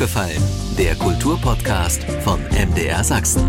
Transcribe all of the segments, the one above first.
aufgefallen? Der Kulturpodcast von MDR Sachsen.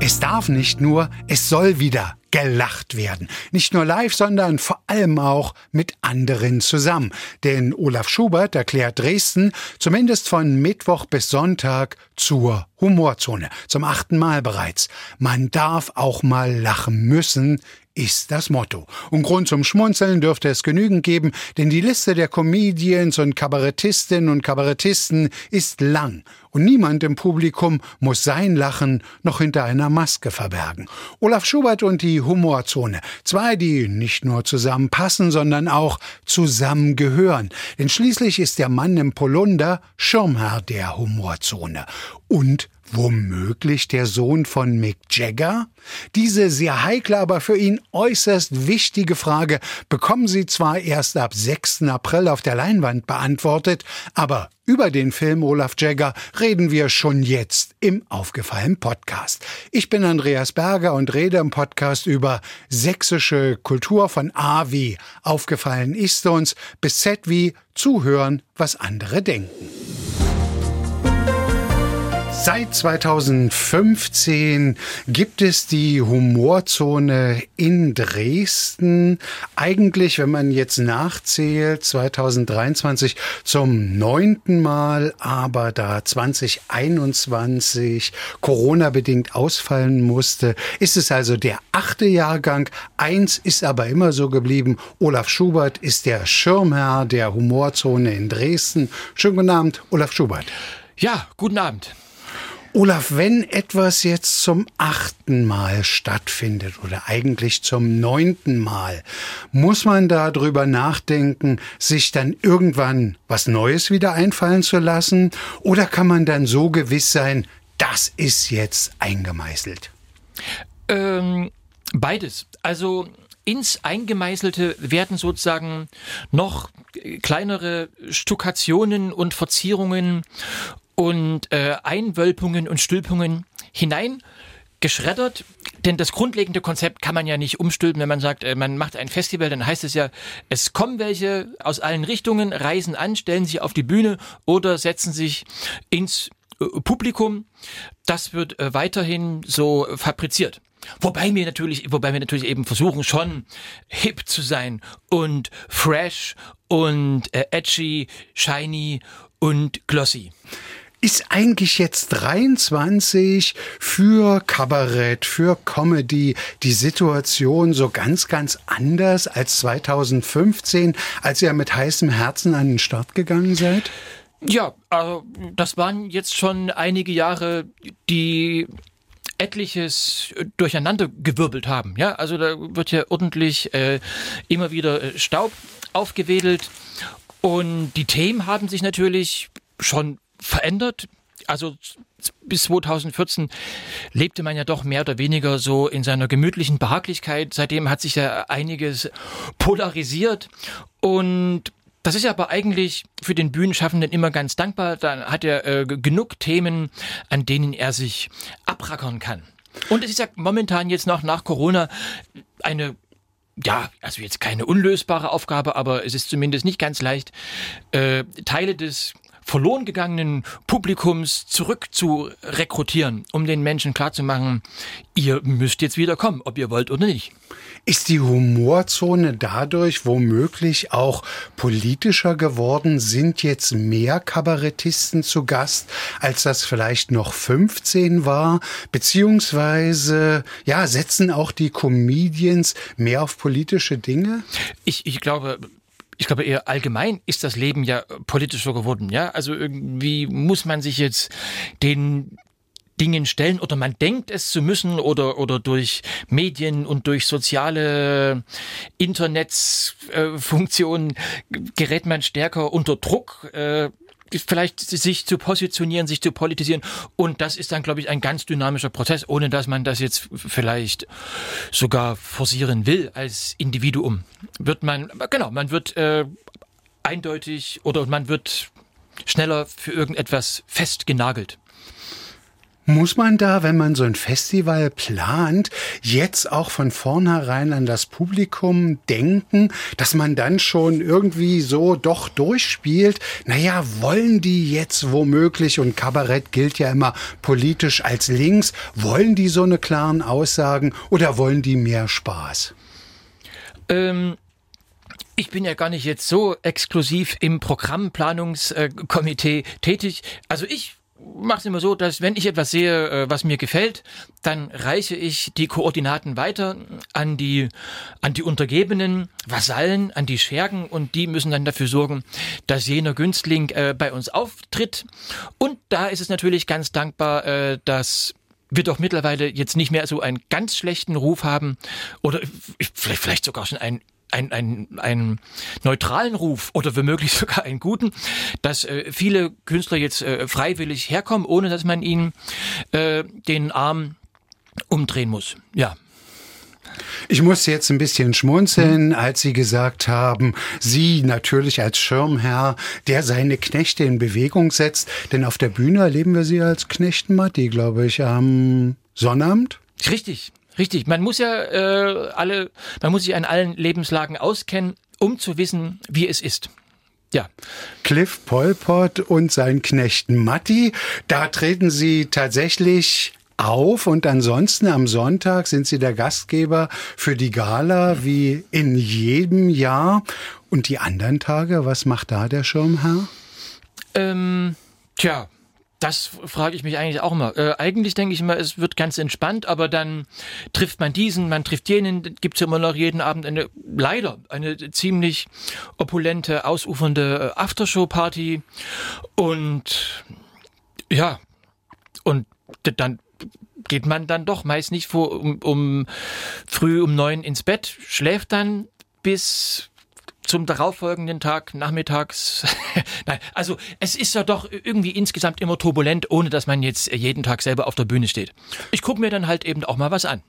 Es darf nicht nur, es soll wieder gelacht werden. Nicht nur live, sondern vor allem auch mit anderen zusammen. Denn Olaf Schubert erklärt Dresden zumindest von Mittwoch bis Sonntag zur Humorzone. Zum achten Mal bereits. Man darf auch mal lachen müssen, ist das Motto. Und Grund zum Schmunzeln dürfte es genügend geben, denn die Liste der Comedians und Kabarettistinnen und Kabarettisten ist lang. Und niemand im Publikum muss sein Lachen noch hinter einer Maske verbergen. Olaf Schubert und die Humorzone. Zwei, die nicht nur zusammenpassen, sondern auch zusammengehören. Denn schließlich ist der Mann im Polunder Schirmherr der Humorzone. Und Womöglich der Sohn von Mick Jagger? Diese sehr heikle, aber für ihn äußerst wichtige Frage bekommen Sie zwar erst ab 6. April auf der Leinwand beantwortet, aber über den Film Olaf Jagger reden wir schon jetzt im Aufgefallen Podcast. Ich bin Andreas Berger und rede im Podcast über sächsische Kultur von A wie Aufgefallen ist uns bis Z wie Zuhören, was andere denken. Seit 2015 gibt es die Humorzone in Dresden. Eigentlich, wenn man jetzt nachzählt, 2023 zum neunten Mal, aber da 2021 Corona-bedingt ausfallen musste, ist es also der achte Jahrgang. Eins ist aber immer so geblieben. Olaf Schubert ist der Schirmherr der Humorzone in Dresden. Schönen guten Abend, Olaf Schubert. Ja, guten Abend. Olaf, wenn etwas jetzt zum achten Mal stattfindet oder eigentlich zum neunten Mal, muss man darüber nachdenken, sich dann irgendwann was Neues wieder einfallen zu lassen? Oder kann man dann so gewiss sein, das ist jetzt eingemeißelt? Ähm, beides. Also ins Eingemeißelte werden sozusagen noch kleinere Stukationen und Verzierungen und äh, Einwölpungen und Stülpungen hinein geschreddert, denn das grundlegende Konzept kann man ja nicht umstülpen, wenn man sagt, äh, man macht ein Festival, dann heißt es ja, es kommen welche aus allen Richtungen, reisen an, stellen sich auf die Bühne oder setzen sich ins äh, Publikum. Das wird äh, weiterhin so fabriziert. Wobei wir natürlich, wobei wir natürlich eben versuchen, schon hip zu sein und fresh und edgy, shiny und glossy. Ist eigentlich jetzt 23 für Kabarett, für Comedy die Situation so ganz, ganz anders als 2015, als ihr mit heißem Herzen an den Start gegangen seid? Ja, also das waren jetzt schon einige Jahre, die etliches durcheinander gewirbelt haben. Ja, also da wird ja ordentlich äh, immer wieder äh, Staub aufgewedelt und die Themen haben sich natürlich schon verändert. Also bis 2014 lebte man ja doch mehr oder weniger so in seiner gemütlichen Behaglichkeit. Seitdem hat sich ja einiges polarisiert und das ist aber eigentlich für den Bühnenschaffenden immer ganz dankbar. Da hat er äh, genug Themen, an denen er sich abrackern kann. Und es ist ja momentan jetzt noch nach Corona eine ja, also jetzt keine unlösbare Aufgabe, aber es ist zumindest nicht ganz leicht, äh, Teile des verloren gegangenen Publikums zurück zu rekrutieren, um den Menschen klarzumachen, ihr müsst jetzt wieder kommen, ob ihr wollt oder nicht. Ist die Humorzone dadurch womöglich auch politischer geworden? Sind jetzt mehr Kabarettisten zu Gast, als das vielleicht noch 15 war? Beziehungsweise, ja, setzen auch die Comedians mehr auf politische Dinge? Ich, ich glaube, ich glaube eher allgemein ist das Leben ja politischer geworden. Ja, also irgendwie muss man sich jetzt den Dingen stellen oder man denkt es zu müssen oder oder durch Medien und durch soziale Internetsfunktionen äh, gerät man stärker unter Druck. Äh, vielleicht sich zu positionieren, sich zu politisieren. Und das ist dann, glaube ich, ein ganz dynamischer Prozess, ohne dass man das jetzt vielleicht sogar forcieren will als Individuum. Wird man, genau, man wird äh, eindeutig oder man wird schneller für irgendetwas festgenagelt. Muss man da, wenn man so ein Festival plant, jetzt auch von vornherein an das Publikum denken, dass man dann schon irgendwie so doch durchspielt? Naja, wollen die jetzt womöglich, und Kabarett gilt ja immer politisch als links, wollen die so eine klaren Aussagen oder wollen die mehr Spaß? Ähm, ich bin ja gar nicht jetzt so exklusiv im Programmplanungskomitee tätig. Also ich mache es immer so, dass wenn ich etwas sehe, äh, was mir gefällt, dann reiche ich die Koordinaten weiter an die, an die Untergebenen, Vasallen, an die Schergen und die müssen dann dafür sorgen, dass jener Günstling äh, bei uns auftritt. Und da ist es natürlich ganz dankbar, äh, dass wir doch mittlerweile jetzt nicht mehr so einen ganz schlechten Ruf haben oder vielleicht, vielleicht sogar schon einen einen, einen, einen neutralen Ruf oder womöglich sogar einen guten, dass äh, viele Künstler jetzt äh, freiwillig herkommen, ohne dass man ihnen äh, den Arm umdrehen muss. Ja. Ich muss jetzt ein bisschen schmunzeln, als Sie gesagt haben, Sie natürlich als Schirmherr, der seine Knechte in Bewegung setzt. Denn auf der Bühne erleben wir Sie als Knechten Matti, glaube ich, am Sonnabend. Richtig. Richtig, man muss ja äh, alle, man muss sich an allen Lebenslagen auskennen, um zu wissen, wie es ist. Ja. Cliff Polpot und sein Knecht Matti, da treten Sie tatsächlich auf und ansonsten am Sonntag sind Sie der Gastgeber für die Gala wie in jedem Jahr. Und die anderen Tage, was macht da der Schirmherr? Ähm, tja, das frage ich mich eigentlich auch immer. Äh, eigentlich denke ich immer, es wird ganz entspannt, aber dann trifft man diesen, man trifft jenen, gibt es ja immer noch jeden Abend eine, leider, eine ziemlich opulente, ausufernde äh, Aftershow-Party. Und ja, und dann geht man dann doch meist nicht vor um, um früh um neun ins Bett, schläft dann bis zum darauffolgenden Tag nachmittags. Nein, also es ist ja doch irgendwie insgesamt immer turbulent, ohne dass man jetzt jeden Tag selber auf der Bühne steht. Ich gucke mir dann halt eben auch mal was an.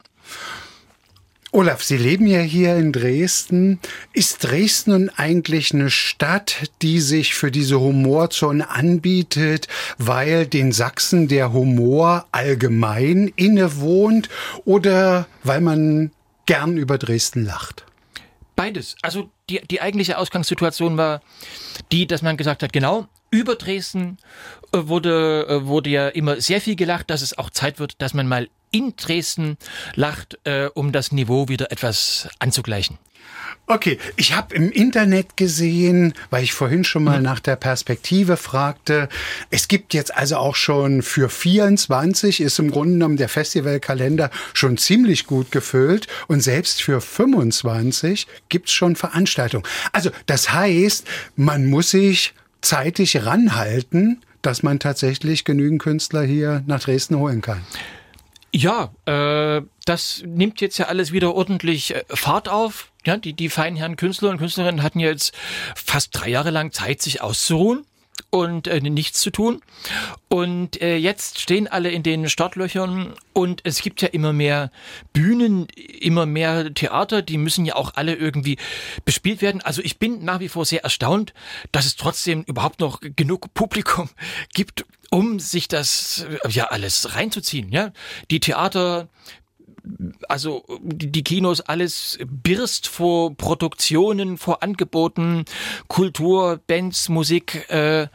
Olaf, Sie leben ja hier in Dresden. Ist Dresden nun eigentlich eine Stadt, die sich für diese Humorzone anbietet, weil den Sachsen der Humor allgemein innewohnt oder weil man gern über Dresden lacht? Beides. Also die, die eigentliche Ausgangssituation war die, dass man gesagt hat, genau, über Dresden äh, wurde, äh, wurde ja immer sehr viel gelacht, dass es auch Zeit wird, dass man mal in Dresden lacht, äh, um das Niveau wieder etwas anzugleichen. Okay, ich habe im Internet gesehen, weil ich vorhin schon mal nach der Perspektive fragte. Es gibt jetzt also auch schon für 24 ist im Grunde genommen der Festivalkalender schon ziemlich gut gefüllt und selbst für 25 gibt's schon Veranstaltungen. Also das heißt, man muss sich zeitig ranhalten, dass man tatsächlich genügend Künstler hier nach Dresden holen kann. Ja, äh, das nimmt jetzt ja alles wieder ordentlich äh, Fahrt auf. Ja, die, die feinen Herren Künstler und Künstlerinnen hatten jetzt fast drei Jahre lang Zeit, sich auszuruhen und äh, nichts zu tun. Und äh, jetzt stehen alle in den Startlöchern und es gibt ja immer mehr Bühnen, immer mehr Theater, die müssen ja auch alle irgendwie bespielt werden. Also ich bin nach wie vor sehr erstaunt, dass es trotzdem überhaupt noch genug Publikum gibt, um sich das ja alles reinzuziehen. Ja, die Theater also die Kinos alles birst vor Produktionen, vor Angeboten, Kultur, Bands, Musik. Äh,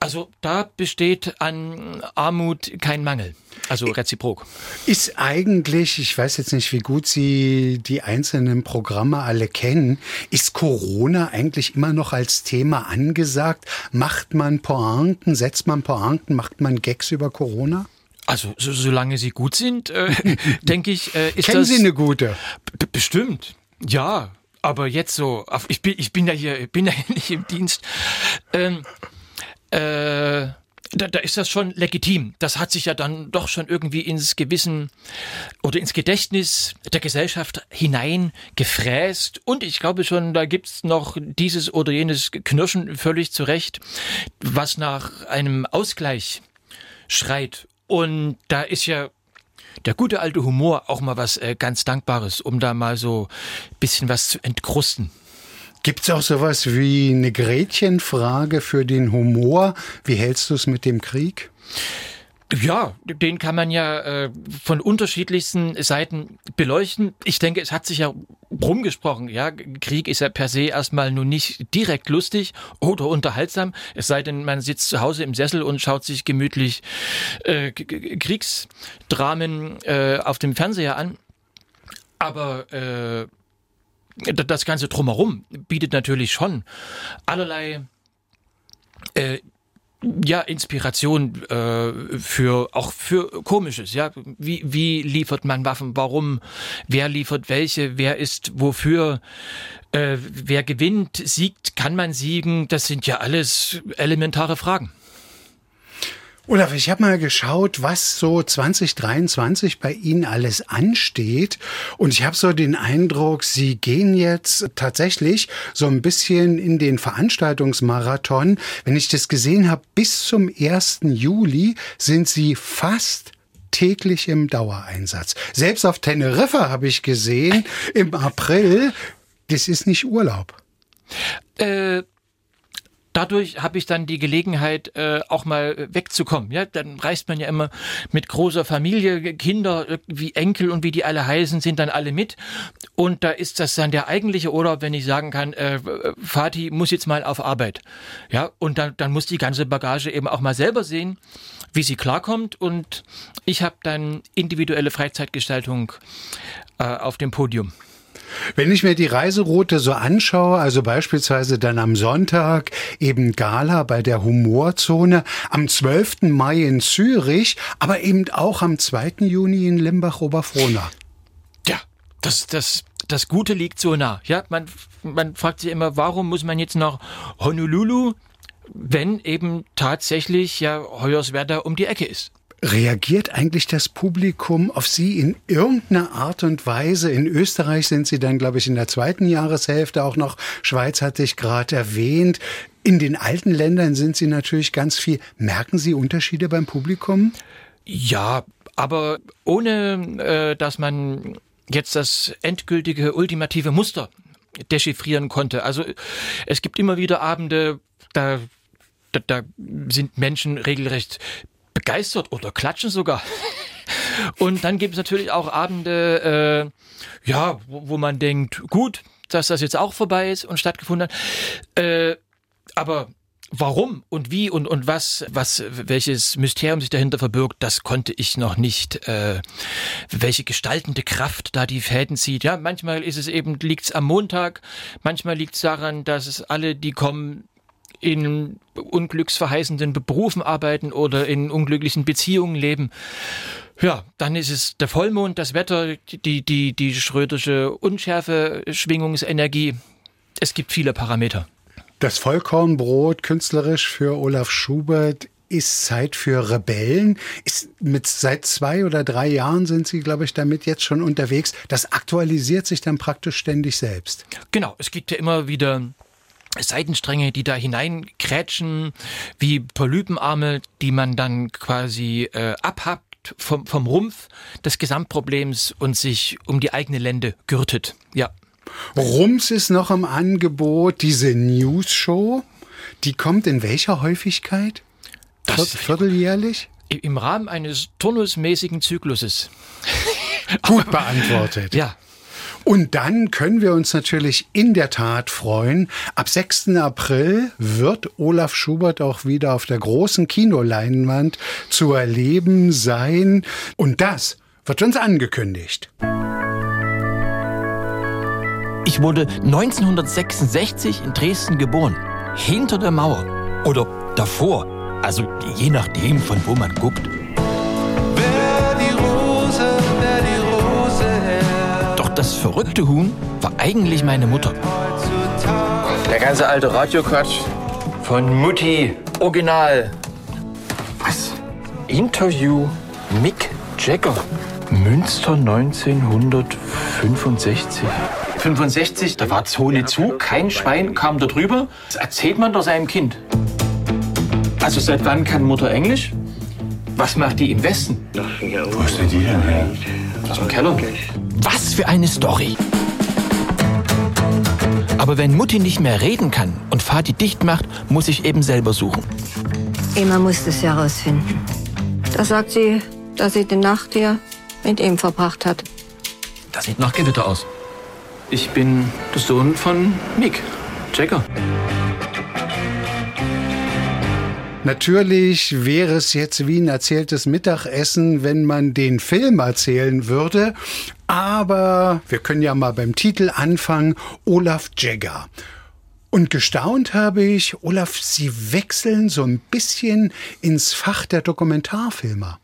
also da besteht an Armut kein Mangel. Also reziprok. Ist eigentlich, ich weiß jetzt nicht, wie gut Sie die einzelnen Programme alle kennen, ist Corona eigentlich immer noch als Thema angesagt? Macht man Pointen, setzt man Pointen, macht man Gags über Corona? Also so, solange sie gut sind, äh, denke ich, äh, ist Kennen das... Sie eine gute? Bestimmt, ja. Aber jetzt so, ich bin, ich bin ja hier, bin ja hier nicht im Dienst. Ähm, äh, da, da ist das schon legitim. Das hat sich ja dann doch schon irgendwie ins Gewissen oder ins Gedächtnis der Gesellschaft hinein gefräst. Und ich glaube schon, da gibt's noch dieses oder jenes Knirschen völlig zurecht, was nach einem Ausgleich schreit. Und da ist ja der gute alte Humor auch mal was äh, ganz Dankbares, um da mal so bisschen was zu entkrusten. Gibt's auch sowas wie eine Gretchenfrage für den Humor? Wie hältst du es mit dem Krieg? Ja, den kann man ja äh, von unterschiedlichsten Seiten beleuchten. Ich denke, es hat sich ja rumgesprochen. Ja, Krieg ist ja per se erstmal nur nicht direkt lustig oder unterhaltsam. Es sei denn, man sitzt zu Hause im Sessel und schaut sich gemütlich äh, Kriegsdramen äh, auf dem Fernseher an. Aber äh, das Ganze drumherum bietet natürlich schon allerlei äh, ja, Inspiration äh, für auch für komisches, ja. Wie, wie liefert man Waffen? Warum? Wer liefert welche? Wer ist wofür? Äh, wer gewinnt, siegt, kann man siegen? Das sind ja alles elementare Fragen. Olaf, ich habe mal geschaut, was so 2023 bei Ihnen alles ansteht. Und ich habe so den Eindruck, Sie gehen jetzt tatsächlich so ein bisschen in den Veranstaltungsmarathon. Wenn ich das gesehen habe, bis zum 1. Juli sind Sie fast täglich im Dauereinsatz. Selbst auf Teneriffa habe ich gesehen, im April, das ist nicht Urlaub. Äh, dadurch habe ich dann die Gelegenheit, äh, auch mal wegzukommen. Ja, dann reist man ja immer mit großer Familie, Kinder, wie Enkel und wie die alle heißen, sind dann alle mit. Und da ist das dann der eigentliche Urlaub, wenn ich sagen kann, äh, Vati muss jetzt mal auf Arbeit. Ja, und dann, dann muss die ganze Bagage eben auch mal selber sehen, wie sie klarkommt. Und ich habe dann individuelle Freizeitgestaltung äh, auf dem Podium. Wenn ich mir die Reiseroute so anschaue, also beispielsweise dann am Sonntag eben Gala bei der Humorzone, am 12. Mai in Zürich, aber eben auch am 2. Juni in Limbach-Oberfrohna. Ja, das, das, das Gute liegt so nah. Ja, man, man fragt sich immer, warum muss man jetzt nach Honolulu, wenn eben tatsächlich ja Hoyerswerda um die Ecke ist? Reagiert eigentlich das Publikum auf Sie in irgendeiner Art und Weise? In Österreich sind Sie dann, glaube ich, in der zweiten Jahreshälfte auch noch. Schweiz hatte ich gerade erwähnt. In den alten Ländern sind Sie natürlich ganz viel. Merken Sie Unterschiede beim Publikum? Ja, aber ohne, äh, dass man jetzt das endgültige, ultimative Muster dechiffrieren konnte. Also es gibt immer wieder Abende, da da, da sind Menschen regelrecht begeistert oder klatschen sogar. Und dann gibt es natürlich auch Abende, äh, ja, wo, wo, man denkt, gut, dass das jetzt auch vorbei ist und stattgefunden hat. Äh, aber warum und wie und, und was, was, welches Mysterium sich dahinter verbirgt, das konnte ich noch nicht, äh, welche gestaltende Kraft da die Fäden zieht. Ja, manchmal ist es eben, liegt es am Montag, manchmal liegt es daran, dass es alle, die kommen, in unglücksverheißenden Berufen arbeiten oder in unglücklichen Beziehungen leben. Ja, dann ist es der Vollmond, das Wetter, die, die, die schröderische Unschärfe, Schwingungsenergie. Es gibt viele Parameter. Das Vollkornbrot künstlerisch für Olaf Schubert ist Zeit für Rebellen. Ist mit seit zwei oder drei Jahren sind Sie, glaube ich, damit jetzt schon unterwegs. Das aktualisiert sich dann praktisch ständig selbst. Genau, es gibt ja immer wieder Seitenstränge, die da hineinkrätschen, wie Polypenarme, die man dann quasi äh, abhackt vom, vom Rumpf des Gesamtproblems und sich um die eigene Lände gürtet. Ja. Rums ist noch im Angebot, diese News-Show. Die kommt in welcher Häufigkeit? Das Vierteljährlich? Im Rahmen eines turnusmäßigen Zykluses. Gut beantwortet. Ja. Und dann können wir uns natürlich in der Tat freuen. Ab 6. April wird Olaf Schubert auch wieder auf der großen Kinoleinwand zu erleben sein. Und das wird uns angekündigt. Ich wurde 1966 in Dresden geboren. Hinter der Mauer. Oder davor. Also je nachdem, von wo man guckt. Das verrückte Huhn war eigentlich meine Mutter. Der ganze alte Radioquatsch von Mutti. Original. Was? Interview Mick Jagger. Münster 1965. 65, da war Zone zu, kein Schwein kam da drüber. Das erzählt man doch seinem Kind. Also seit wann kann Mutter Englisch? Was macht die im Westen? Wo ist denn die denn her? Aus dem Keller. Was für eine Story! Aber wenn Mutti nicht mehr reden kann und Vati dicht macht, muss ich eben selber suchen. Immer muss es herausfinden. Da sagt sie, dass sie die Nacht hier mit ihm verbracht hat. Das sieht nach Gewitter aus. Ich bin der Sohn von Mick, Jagger. Natürlich wäre es jetzt wie ein erzähltes Mittagessen, wenn man den Film erzählen würde. Aber wir können ja mal beim Titel anfangen. Olaf Jagger. Und gestaunt habe ich, Olaf, Sie wechseln so ein bisschen ins Fach der Dokumentarfilmer.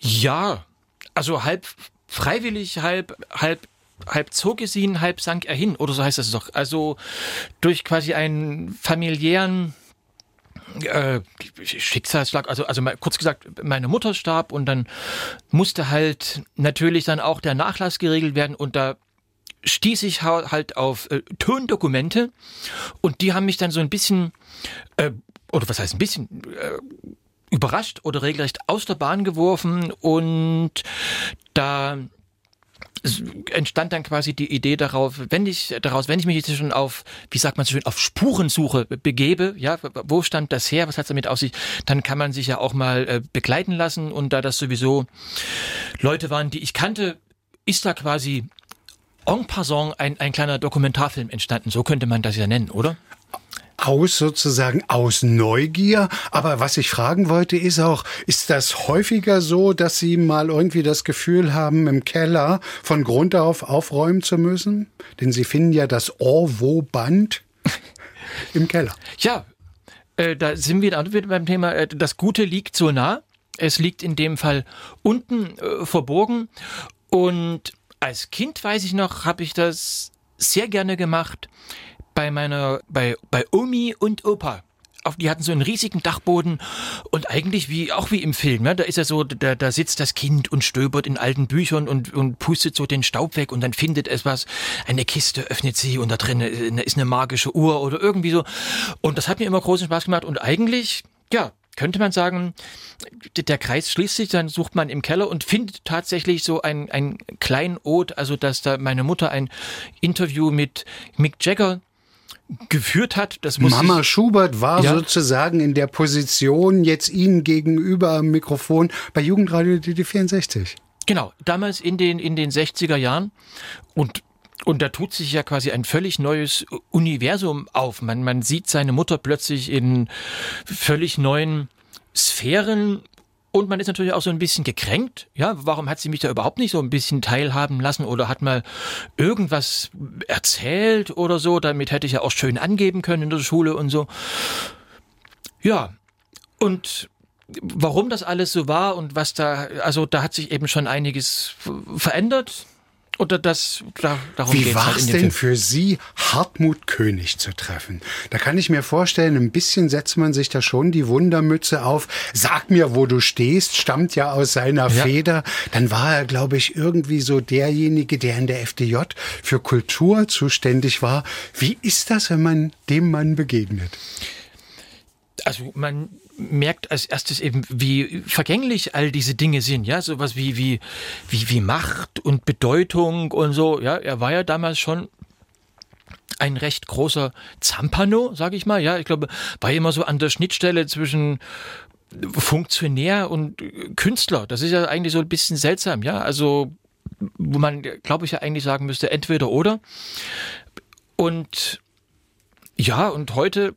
Ja, also halb freiwillig, halb, halb halb zog es ihn, halb sank er hin, oder so heißt das doch. Also durch quasi einen familiären äh, Schicksalsschlag, also, also kurz gesagt, meine Mutter starb und dann musste halt natürlich dann auch der Nachlass geregelt werden und da stieß ich halt auf äh, Tondokumente und die haben mich dann so ein bisschen, äh, oder was heißt ein bisschen, äh, überrascht oder regelrecht aus der Bahn geworfen und da entstand dann quasi die Idee darauf, wenn ich daraus, wenn ich mich jetzt schon auf, wie sagt man so schön, auf Spurensuche begebe, ja, wo stand das her, was hat es damit auf sich, dann kann man sich ja auch mal äh, begleiten lassen und da das sowieso Leute waren, die ich kannte, ist da quasi en passant ein, ein kleiner Dokumentarfilm entstanden. So könnte man das ja nennen, oder? Aus sozusagen aus Neugier. Aber was ich fragen wollte, ist auch, ist das häufiger so, dass Sie mal irgendwie das Gefühl haben, im Keller von Grund auf aufräumen zu müssen? Denn Sie finden ja das Orwo-Band im Keller. Ja, äh, da sind wir dann wieder beim Thema, äh, das Gute liegt so nah. Es liegt in dem Fall unten äh, verborgen. Und als Kind, weiß ich noch, habe ich das sehr gerne gemacht bei meiner, bei, bei Omi und Opa. Auf, die hatten so einen riesigen Dachboden und eigentlich wie, auch wie im Film, ne? da ist ja so, da, da sitzt das Kind und stöbert in alten Büchern und, und pustet so den Staub weg und dann findet es was, eine Kiste öffnet sie und da drin ist eine magische Uhr oder irgendwie so. Und das hat mir immer großen Spaß gemacht und eigentlich, ja, könnte man sagen, der Kreis schließt sich, dann sucht man im Keller und findet tatsächlich so ein, ein kleinen Ode, also dass da meine Mutter ein Interview mit Mick Jagger geführt hat. Das muss Mama ich, Schubert war ja. sozusagen in der Position jetzt Ihnen gegenüber am Mikrofon bei Jugendradio DD64. Genau, damals in den, in den 60er Jahren und und da tut sich ja quasi ein völlig neues Universum auf. Man, man sieht seine Mutter plötzlich in völlig neuen Sphären und man ist natürlich auch so ein bisschen gekränkt. Ja, warum hat sie mich da überhaupt nicht so ein bisschen teilhaben lassen oder hat mal irgendwas erzählt oder so? Damit hätte ich ja auch schön angeben können in der Schule und so. Ja, und warum das alles so war und was da, also da hat sich eben schon einiges verändert. Oder das, da, darum Wie war es halt denn Film. für Sie, Hartmut König zu treffen? Da kann ich mir vorstellen, ein bisschen setzt man sich da schon die Wundermütze auf. Sag mir, wo du stehst, stammt ja aus seiner ja. Feder. Dann war er, glaube ich, irgendwie so derjenige, der in der FDJ für Kultur zuständig war. Wie ist das, wenn man dem Mann begegnet? Also man merkt als erstes eben, wie vergänglich all diese Dinge sind, ja, sowas wie, wie, wie, wie Macht und Bedeutung und so, ja, er war ja damals schon ein recht großer Zampano, sag ich mal, ja, ich glaube, war immer so an der Schnittstelle zwischen Funktionär und Künstler. Das ist ja eigentlich so ein bisschen seltsam, ja, also, wo man, glaube ich, ja eigentlich sagen müsste, entweder oder. Und ja, und heute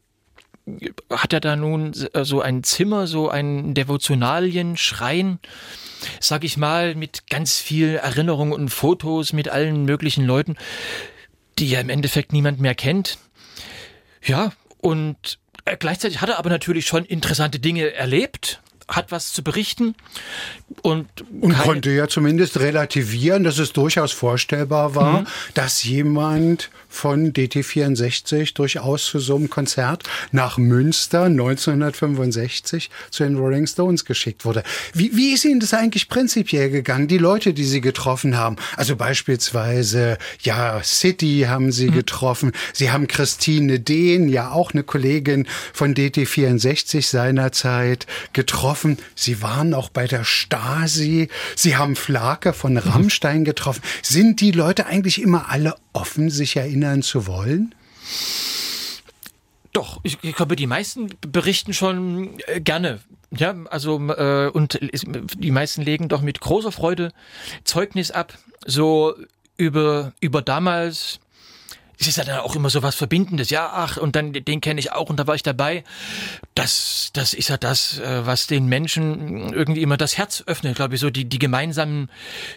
hat er da nun äh, so ein Zimmer, so ein Devotionalien-Schrein, sag ich mal, mit ganz viel Erinnerungen und Fotos mit allen möglichen Leuten, die ja im Endeffekt niemand mehr kennt. Ja, und äh, gleichzeitig hat er aber natürlich schon interessante Dinge erlebt hat was zu berichten und, und konnte ja zumindest relativieren, dass es durchaus vorstellbar war, mhm. dass jemand von DT64 durchaus zu so einem Konzert nach Münster 1965 zu den Rolling Stones geschickt wurde. Wie, wie ist Ihnen das eigentlich prinzipiell gegangen, die Leute, die Sie getroffen haben? Also beispielsweise, ja, City haben Sie mhm. getroffen, Sie haben Christine Dehn, ja auch eine Kollegin von DT64 seinerzeit getroffen getroffen. Sie waren auch bei der Stasi. Sie haben Flake von mhm. Rammstein getroffen. Sind die Leute eigentlich immer alle offen, sich erinnern zu wollen? Doch, ich, ich glaube, die meisten berichten schon äh, gerne ja, also äh, und die meisten legen doch mit großer Freude Zeugnis ab, so über über damals es ist ja dann auch immer so was Verbindendes. Ja, ach, und dann den kenne ich auch und da war ich dabei. Das, das ist ja das, äh, was den Menschen irgendwie immer das Herz öffnet, glaube ich, so die, die gemeinsamen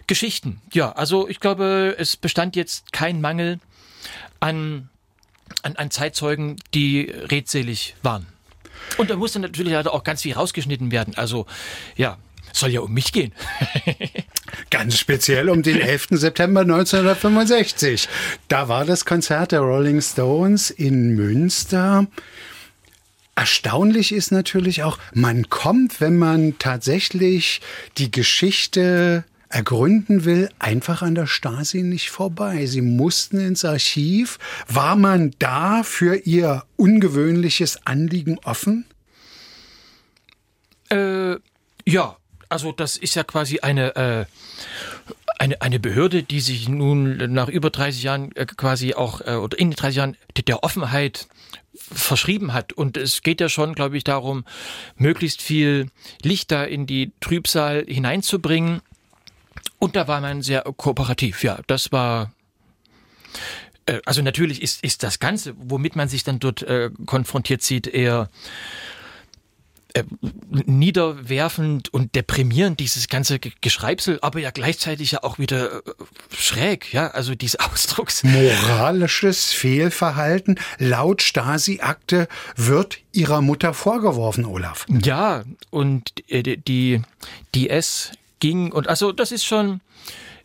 Geschichten. Ja, also ich glaube, es bestand jetzt kein Mangel an, an, an Zeitzeugen, die redselig waren. Und da musste natürlich halt auch ganz viel rausgeschnitten werden. Also, ja, soll ja um mich gehen. Ganz speziell um den 11. September 1965. Da war das Konzert der Rolling Stones in Münster. Erstaunlich ist natürlich auch, man kommt, wenn man tatsächlich die Geschichte ergründen will, einfach an der Stasi nicht vorbei. Sie mussten ins Archiv. War man da für ihr ungewöhnliches Anliegen offen? Äh, ja, also das ist ja quasi eine, äh, eine, eine Behörde, die sich nun nach über 30 Jahren äh, quasi auch, äh, oder in 30 Jahren der Offenheit verschrieben hat. Und es geht ja schon, glaube ich, darum, möglichst viel Licht da in die Trübsal hineinzubringen. Und da war man sehr kooperativ. Ja, das war äh, also natürlich ist, ist das Ganze, womit man sich dann dort äh, konfrontiert sieht, eher äh, niederwerfend und deprimierend, dieses ganze Geschreibsel, aber ja gleichzeitig ja auch wieder äh, schräg, ja, also diese Ausdrucks. Moralisches Fehlverhalten laut Stasi-Akte wird ihrer Mutter vorgeworfen, Olaf. Ja, und äh, die, die S ging und also das ist schon,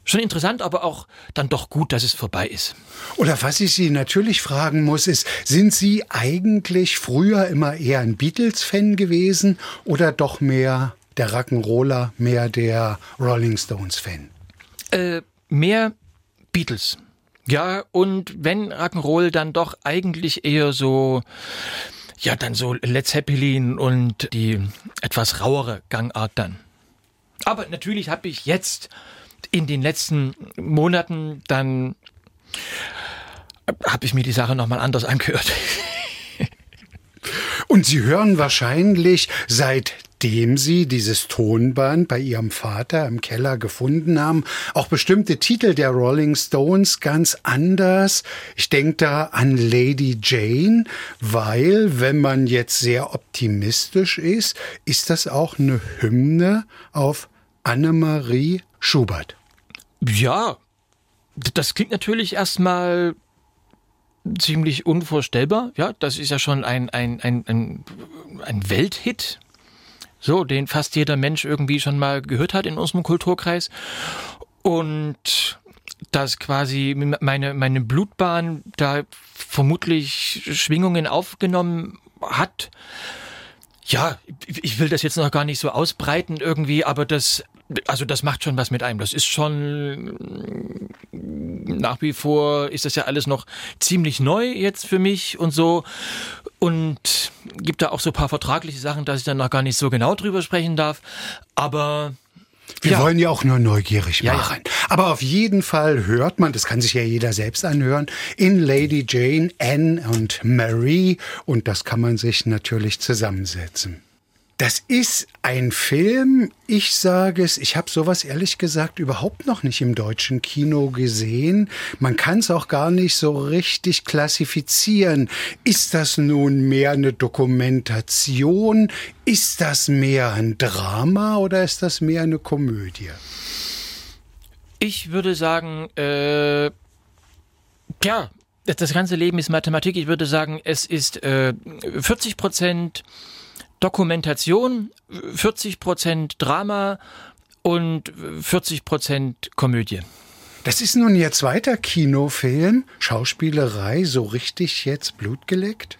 schon interessant, aber auch dann doch gut, dass es vorbei ist. Oder was ich Sie natürlich fragen muss, ist, sind Sie eigentlich früher immer eher ein Beatles-Fan gewesen oder doch mehr der Rock'n'Roller, mehr der Rolling Stones-Fan? Äh, mehr Beatles. Ja, und wenn Rock'n'Roll, dann doch eigentlich eher so, ja, dann so Led Zeppelin und die etwas rauere Gangart dann. Aber natürlich habe ich jetzt in den letzten Monaten dann habe ich mir die Sache nochmal anders angehört. Und Sie hören wahrscheinlich, seitdem Sie dieses Tonband bei Ihrem Vater im Keller gefunden haben, auch bestimmte Titel der Rolling Stones ganz anders. Ich denke da an Lady Jane, weil, wenn man jetzt sehr optimistisch ist, ist das auch eine Hymne auf Annemarie Schubert. Ja, das klingt natürlich erstmal ziemlich unvorstellbar. Ja, das ist ja schon ein, ein, ein, ein, ein Welthit. So, den fast jeder Mensch irgendwie schon mal gehört hat in unserem Kulturkreis. Und dass quasi meine, meine Blutbahn da vermutlich Schwingungen aufgenommen hat. Ja, ich will das jetzt noch gar nicht so ausbreiten irgendwie, aber das also das macht schon was mit einem. Das ist schon nach wie vor ist das ja alles noch ziemlich neu jetzt für mich und so und gibt da auch so ein paar vertragliche Sachen, dass ich dann noch gar nicht so genau drüber sprechen darf. Aber wir ja. wollen ja auch nur neugierig machen. Ja. Aber auf jeden Fall hört man, das kann sich ja jeder selbst anhören, in Lady Jane, Anne und Marie. Und das kann man sich natürlich zusammensetzen. Das ist ein Film, ich sage es, ich habe sowas ehrlich gesagt überhaupt noch nicht im deutschen Kino gesehen. Man kann es auch gar nicht so richtig klassifizieren. Ist das nun mehr eine Dokumentation? Ist das mehr ein Drama oder ist das mehr eine Komödie? Ich würde sagen, äh, ja, das ganze Leben ist Mathematik. Ich würde sagen, es ist äh, 40 Prozent Dokumentation, 40 Prozent Drama und 40 Prozent Komödie. Das ist nun Ihr zweiter Kinofilm. Schauspielerei, so richtig jetzt Blut geleckt?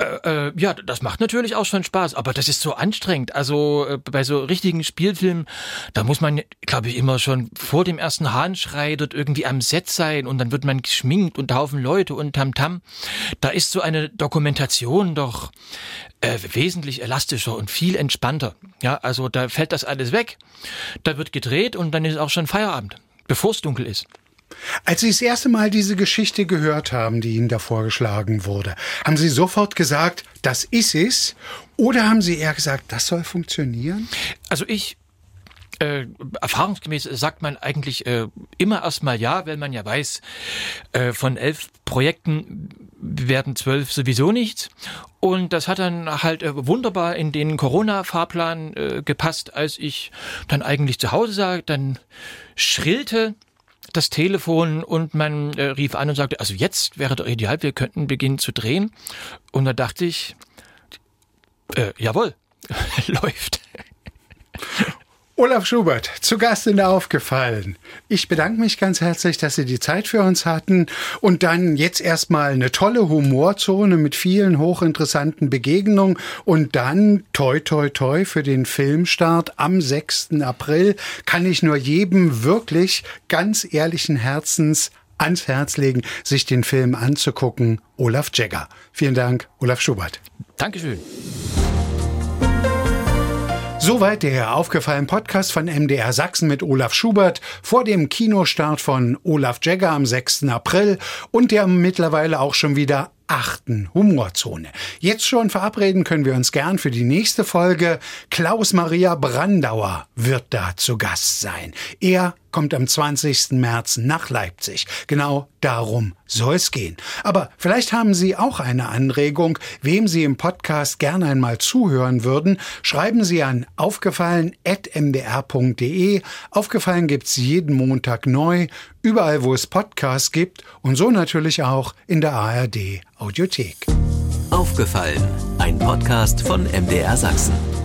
Äh, äh, ja, das macht natürlich auch schon Spaß, aber das ist so anstrengend. Also äh, bei so richtigen Spielfilmen, da muss man, glaube ich, immer schon vor dem ersten Hahnschrei dort irgendwie am Set sein und dann wird man geschminkt und Haufen Leute und Tamtam. -Tam. Da ist so eine Dokumentation doch äh, wesentlich elastischer und viel entspannter. Ja, also da fällt das alles weg, da wird gedreht und dann ist auch schon Feierabend, bevor es dunkel ist. Als Sie das erste Mal diese Geschichte gehört haben, die Ihnen da vorgeschlagen wurde, haben Sie sofort gesagt, das ist es? Oder haben Sie eher gesagt, das soll funktionieren? Also ich äh, erfahrungsgemäß sagt man eigentlich äh, immer erstmal ja, weil man ja weiß, äh, von elf Projekten werden zwölf sowieso nichts. Und das hat dann halt äh, wunderbar in den Corona-Fahrplan äh, gepasst, als ich dann eigentlich zu Hause sah, dann schrillte das Telefon und man äh, rief an und sagte, also jetzt wäre doch ideal, wir könnten beginnen zu drehen. Und da dachte ich, äh, jawohl, läuft. Olaf Schubert, zu Gast in der Aufgefallen. Ich bedanke mich ganz herzlich, dass Sie die Zeit für uns hatten und dann jetzt erstmal eine tolle Humorzone mit vielen hochinteressanten Begegnungen und dann toi toi toi für den Filmstart am 6. April kann ich nur jedem wirklich ganz ehrlichen Herzens ans Herz legen, sich den Film anzugucken. Olaf Jagger. Vielen Dank, Olaf Schubert. Dankeschön. Soweit der aufgefallen Podcast von MDR Sachsen mit Olaf Schubert vor dem Kinostart von Olaf Jagger am 6. April und der mittlerweile auch schon wieder achten Humorzone. Jetzt schon verabreden können wir uns gern für die nächste Folge. Klaus Maria Brandauer wird da zu Gast sein. Er kommt am 20. März nach Leipzig. Genau darum soll es gehen. Aber vielleicht haben Sie auch eine Anregung, wem Sie im Podcast gerne einmal zuhören würden. Schreiben Sie an aufgefallen.mdr.de. Aufgefallen gibt's jeden Montag neu, überall wo es Podcasts gibt und so natürlich auch in der ARD Audiothek. Aufgefallen, ein Podcast von MDR Sachsen.